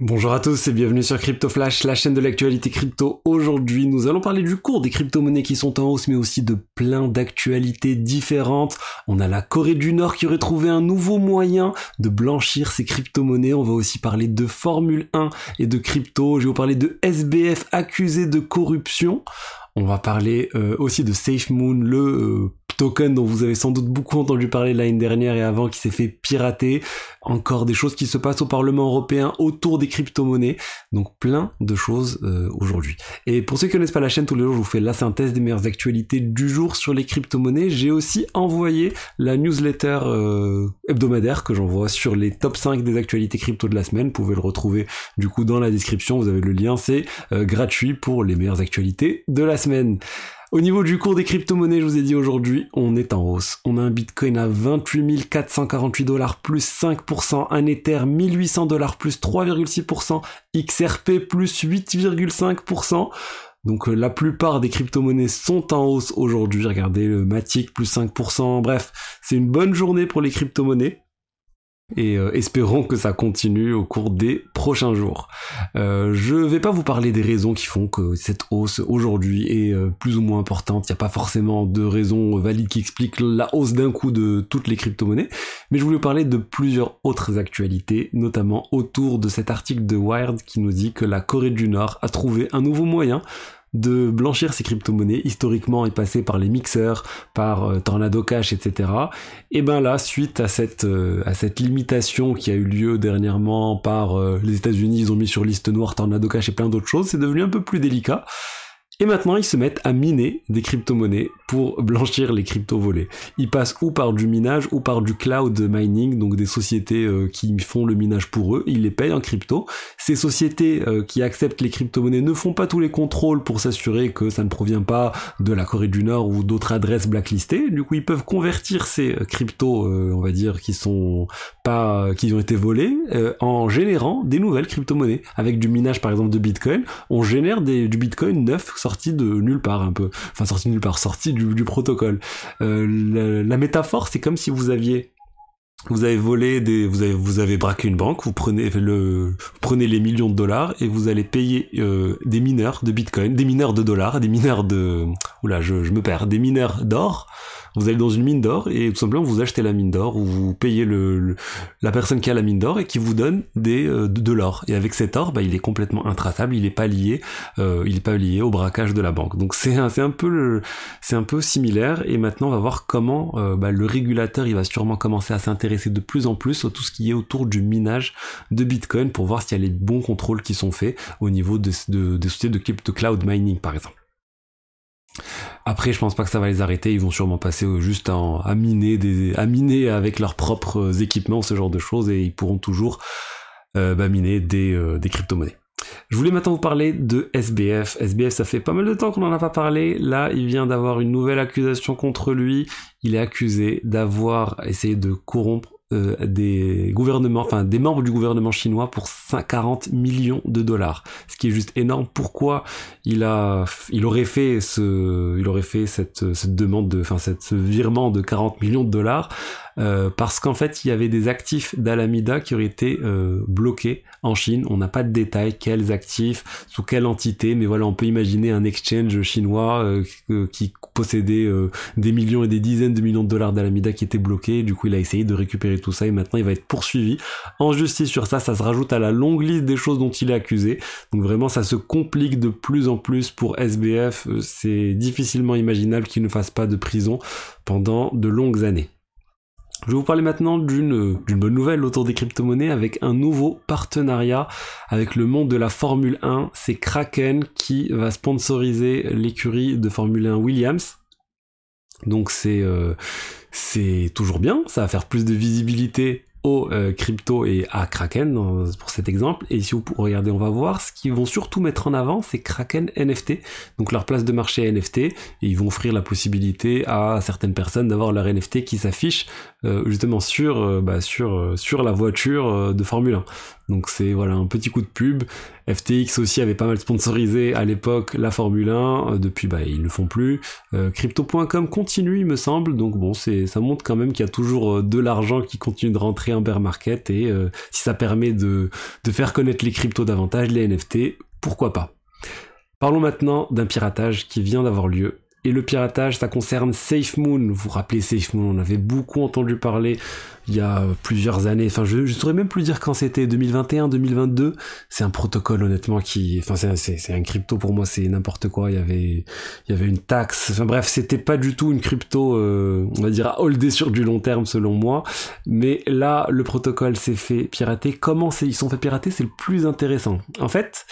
Bonjour à tous et bienvenue sur Crypto Flash, la chaîne de l'actualité crypto. Aujourd'hui, nous allons parler du cours des crypto-monnaies qui sont en hausse, mais aussi de plein d'actualités différentes. On a la Corée du Nord qui aurait trouvé un nouveau moyen de blanchir ses crypto-monnaies. On va aussi parler de Formule 1 et de crypto. Je vais vous parler de SBF accusé de corruption. On va parler euh, aussi de SafeMoon, le euh, token dont vous avez sans doute beaucoup entendu parler l'année dernière et avant qui s'est fait pirater. Encore des choses qui se passent au Parlement européen autour des crypto-monnaies. Donc plein de choses euh, aujourd'hui. Et pour ceux qui connaissent pas la chaîne, tous les jours je vous fais la synthèse des meilleures actualités du jour sur les crypto-monnaies. J'ai aussi envoyé la newsletter euh, hebdomadaire que j'envoie sur les top 5 des actualités crypto de la semaine. Vous pouvez le retrouver du coup dans la description, vous avez le lien, c'est euh, gratuit pour les meilleures actualités de la semaine. Au niveau du cours des crypto-monnaies, je vous ai dit aujourd'hui, on est en hausse. On a un Bitcoin à 28 448 dollars plus 5%, un Ether 1800 dollars plus 3,6%, XRP plus 8,5%. Donc euh, la plupart des crypto-monnaies sont en hausse aujourd'hui. Regardez le Matic plus 5%. Bref, c'est une bonne journée pour les crypto-monnaies et euh, espérons que ça continue au cours des prochains jours. Euh, je vais pas vous parler des raisons qui font que cette hausse aujourd'hui est euh, plus ou moins importante. Il n'y a pas forcément de raisons valides qui expliquent la hausse d'un coup de toutes les crypto-monnaies, mais je voulais parler de plusieurs autres actualités, notamment autour de cet article de Wired qui nous dit que la Corée du Nord a trouvé un nouveau moyen de blanchir ces crypto-monnaies. Historiquement, est passé par les mixeurs, par euh, Tornado Cash, etc. Et ben là, suite à cette, euh, à cette limitation qui a eu lieu dernièrement par euh, les États-Unis, ils ont mis sur liste noire Tornado Cash et plein d'autres choses, c'est devenu un peu plus délicat. Et maintenant, ils se mettent à miner des crypto-monnaies pour blanchir les cryptos volés. Ils passent ou par du minage ou par du cloud mining, donc des sociétés euh, qui font le minage pour eux, ils les payent en crypto. Ces sociétés euh, qui acceptent les crypto-monnaies ne font pas tous les contrôles pour s'assurer que ça ne provient pas de la Corée du Nord ou d'autres adresses blacklistées. Du coup, ils peuvent convertir ces euh, cryptos, on va dire, qui sont pas, qui ont été volés, en générant des nouvelles crypto-monnaies. Avec du minage, par exemple, de Bitcoin, on génère du Bitcoin neuf sorti de nulle part un peu. Enfin, sorti nulle part, sorti du, protocole. Euh, la, métaphore, c'est comme si vous aviez vous avez volé des, vous avez, vous avez braqué une banque, vous prenez le, prenez les millions de dollars et vous allez payer euh, des mineurs de Bitcoin, des mineurs de dollars, des mineurs de, oula, je, je me perds, des mineurs d'or vous allez dans une mine d'or et tout simplement vous achetez la mine d'or ou vous payez la personne qui a la mine d'or et qui vous donne des euh, de, l'or. Et avec cet or, bah, il est complètement intraçable, il est pas lié, euh, il pas lié au braquage de la banque. Donc c'est un, un peu c'est un peu similaire. Et maintenant on va voir comment euh, bah, le régulateur va sûrement commencer à s'intéresser de plus en plus à tout ce qui est autour du minage de Bitcoin pour voir s'il y a les bons contrôles qui sont faits au niveau de, de, des sociétés de, de cloud mining par exemple. Après, je pense pas que ça va les arrêter. Ils vont sûrement passer juste à, miner à miner avec leurs propres équipements, ce genre de choses, et ils pourront toujours euh, bah, miner des, euh, des crypto-monnaies. Je voulais maintenant vous parler de SBF. SBF, ça fait pas mal de temps qu'on n'en a pas parlé. Là, il vient d'avoir une nouvelle accusation contre lui. Il est accusé d'avoir essayé de corrompre euh, des gouvernements, enfin des membres du gouvernement chinois pour 40 millions de dollars, ce qui est juste énorme. Pourquoi il a, il aurait fait ce, il aurait fait cette, cette demande de, enfin cette, ce virement de 40 millions de dollars euh, parce qu'en fait il y avait des actifs d'Alameda qui auraient été euh, bloqués en Chine. On n'a pas de détails, quels actifs, sous quelle entité, mais voilà, on peut imaginer un exchange chinois euh, qui possédait des millions et des dizaines de millions de dollars d'Alameda qui étaient bloqués. Du coup, il a essayé de récupérer tout ça et maintenant il va être poursuivi en justice sur ça. Ça se rajoute à la longue liste des choses dont il est accusé. Donc vraiment, ça se complique de plus en plus pour SBF. C'est difficilement imaginable qu'il ne fasse pas de prison pendant de longues années. Je vais vous parler maintenant d'une bonne nouvelle autour des crypto-monnaies avec un nouveau partenariat avec le monde de la Formule 1. C'est Kraken qui va sponsoriser l'écurie de Formule 1 Williams. Donc c'est euh, c'est toujours bien, ça va faire plus de visibilité au euh, crypto et à Kraken pour cet exemple. Et si vous regardez, on va voir, ce qu'ils vont surtout mettre en avant, c'est Kraken NFT, donc leur place de marché NFT, et ils vont offrir la possibilité à certaines personnes d'avoir leur NFT qui s'affiche euh, justement sur, euh, bah, sur, la voiture de Formule 1. Donc c'est voilà un petit coup de pub. FTX aussi avait pas mal sponsorisé à l'époque la Formule 1. Euh, depuis, bah ils le font plus. Crypto.com continue, il me semble. Donc bon, c'est ça montre quand même qu'il y a toujours de l'argent qui continue de rentrer bear market et si ça permet de de faire connaître les cryptos davantage, les NFT, pourquoi pas. Parlons maintenant d'un piratage qui vient d'avoir lieu et le piratage, ça concerne SafeMoon. Vous vous rappelez SafeMoon, on avait beaucoup entendu parler il y a plusieurs années. Enfin, je ne saurais même plus dire quand c'était, 2021, 2022. C'est un protocole, honnêtement, qui... Enfin, c'est un crypto pour moi, c'est n'importe quoi. Il y avait il y avait une taxe. Enfin bref, c'était pas du tout une crypto, euh, on va dire, à holder sur du long terme, selon moi. Mais là, le protocole s'est fait pirater. Comment ils sont fait pirater? C'est le plus intéressant. En fait,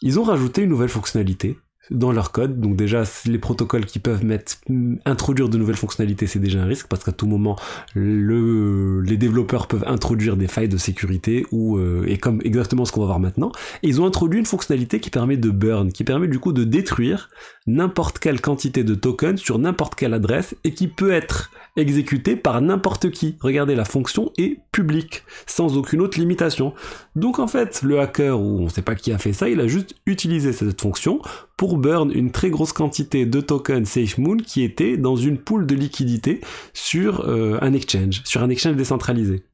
ils ont rajouté une nouvelle fonctionnalité dans leur code. Donc déjà, les protocoles qui peuvent mettre, introduire de nouvelles fonctionnalités, c'est déjà un risque parce qu'à tout moment, le, les développeurs peuvent introduire des failles de sécurité ou euh, et comme exactement ce qu'on va voir maintenant. Ils ont introduit une fonctionnalité qui permet de burn, qui permet du coup de détruire n'importe quelle quantité de tokens sur n'importe quelle adresse et qui peut être exécuté par n'importe qui. Regardez, la fonction est publique, sans aucune autre limitation. Donc en fait, le hacker, ou on ne sait pas qui a fait ça, il a juste utilisé cette fonction pour burn une très grosse quantité de tokens SafeMoon qui était dans une pool de liquidité sur euh, un exchange, sur un exchange décentralisé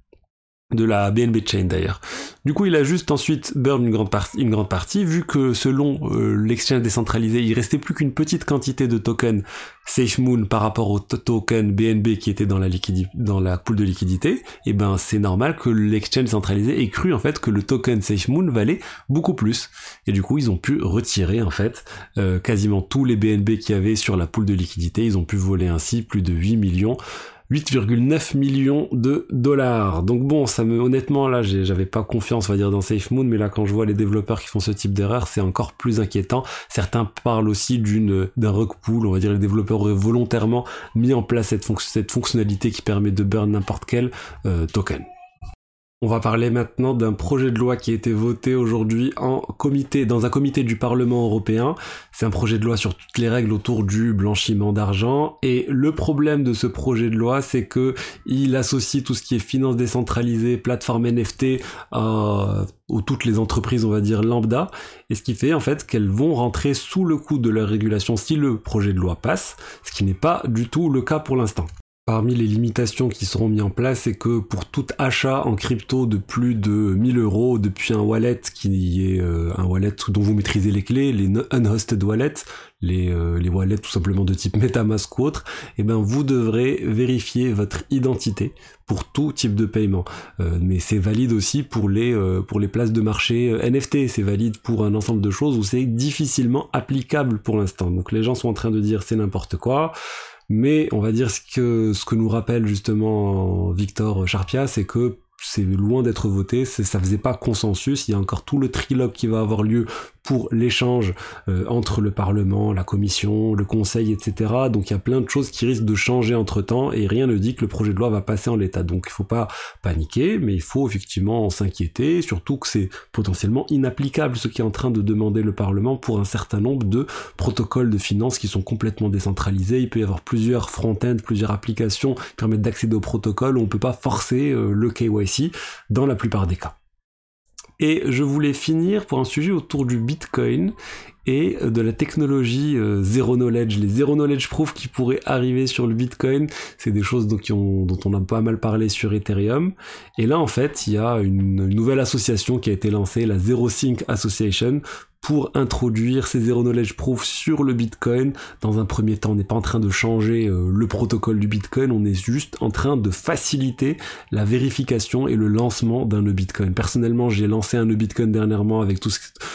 de la BNB Chain d'ailleurs. Du coup, il a juste ensuite burn une grande, partie, une grande partie, vu que selon euh, l'exchange décentralisé, il restait plus qu'une petite quantité de tokens SafeMoon par rapport au token BNB qui était dans la, dans la pool de liquidité, et eh ben c'est normal que l'exchange centralisé ait cru en fait que le token SafeMoon valait beaucoup plus. Et du coup, ils ont pu retirer en fait euh, quasiment tous les BNB qu'il y avait sur la pool de liquidité. Ils ont pu voler ainsi plus de 8 millions 8,9 millions de dollars. Donc bon, ça me honnêtement là, j'avais pas confiance, on va dire, dans SafeMoon, mais là quand je vois les développeurs qui font ce type d'erreur, c'est encore plus inquiétant. Certains parlent aussi d'une d'un rug on va dire les développeurs auraient volontairement mis en place cette, cette fonctionnalité qui permet de burn n'importe quel euh, token. On va parler maintenant d'un projet de loi qui a été voté aujourd'hui en comité, dans un comité du Parlement européen. C'est un projet de loi sur toutes les règles autour du blanchiment d'argent. Et le problème de ce projet de loi, c'est que il associe tout ce qui est finance décentralisée, plateforme NFT, euh, ou toutes les entreprises, on va dire, lambda. Et ce qui fait, en fait, qu'elles vont rentrer sous le coup de leur régulation si le projet de loi passe. Ce qui n'est pas du tout le cas pour l'instant. Parmi les limitations qui seront mises en place, c'est que pour tout achat en crypto de plus de 1000 euros depuis un wallet qui est euh, un wallet dont vous maîtrisez les clés, les unhosted wallets, les, euh, les wallets tout simplement de type MetaMask ou autre, eh ben vous devrez vérifier votre identité pour tout type de paiement. Euh, mais c'est valide aussi pour les pour les places de marché NFT, c'est valide pour un ensemble de choses où c'est difficilement applicable pour l'instant. Donc les gens sont en train de dire c'est n'importe quoi. Mais on va dire ce que, ce que nous rappelle justement Victor Charpia, c'est que c'est loin d'être voté, ça faisait pas consensus, il y a encore tout le trilogue qui va avoir lieu pour l'échange euh, entre le Parlement, la Commission, le Conseil, etc. Donc il y a plein de choses qui risquent de changer entre temps et rien ne dit que le projet de loi va passer en l'état. Donc il faut pas paniquer, mais il faut effectivement s'inquiéter, surtout que c'est potentiellement inapplicable ce qui est en train de demander le Parlement pour un certain nombre de protocoles de finances qui sont complètement décentralisés. Il peut y avoir plusieurs front-end, plusieurs applications qui permettent d'accéder au protocole. On ne peut pas forcer euh, le KYC dans la plupart des cas. Et je voulais finir pour un sujet autour du Bitcoin et de la technologie euh, zero knowledge, les zero knowledge proof qui pourraient arriver sur le Bitcoin. C'est des choses dont, on, a pas mal parlé sur Ethereum. Et là, en fait, il y a une nouvelle association qui a été lancée, la Zero Sync Association, pour introduire ces zero knowledge proof sur le Bitcoin. Dans un premier temps, on n'est pas en train de changer euh, le protocole du Bitcoin, on est juste en train de faciliter la vérification et le lancement d'un nœud Bitcoin. Personnellement, j'ai lancé un nœud Bitcoin dernièrement avec tout,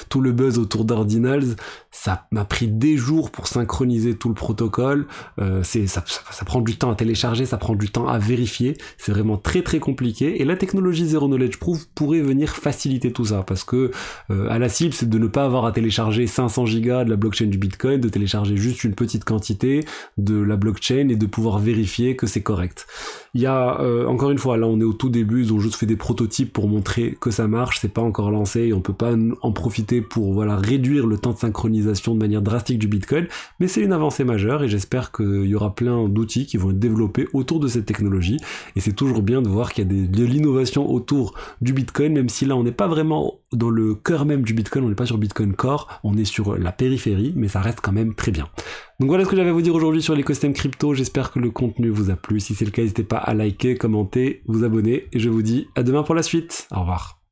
tout le buzz autour d'Ordinals. Ça m'a pris des jours pour synchroniser tout le protocole. Euh, c'est ça, ça, prend du temps à télécharger, ça prend du temps à vérifier. C'est vraiment très très compliqué. Et la technologie zero knowledge proof pourrait venir faciliter tout ça parce que euh, à la cible, c'est de ne pas avoir à télécharger 500 gigas de la blockchain du Bitcoin, de télécharger juste une petite quantité de la blockchain et de pouvoir vérifier que c'est correct. Il y a euh, encore une fois, là on est au tout début, ils ont juste fait des prototypes pour montrer que ça marche, c'est pas encore lancé et on peut pas en profiter pour voilà réduire le temps de synchronisation de manière drastique du Bitcoin, mais c'est une avancée majeure et j'espère qu'il y aura plein d'outils qui vont être développés autour de cette technologie et c'est toujours bien de voir qu'il y a de l'innovation autour du Bitcoin, même si là on n'est pas vraiment dans le cœur même du Bitcoin, on n'est pas sur Bitcoin On est sur la périphérie, mais ça reste quand même très bien. Donc voilà ce que j'avais à vous dire aujourd'hui sur l'écosystème crypto, j'espère que le contenu vous a plu, si c'est le cas n'hésitez pas à liker, commenter, vous abonner, et je vous dis à demain pour la suite, au revoir.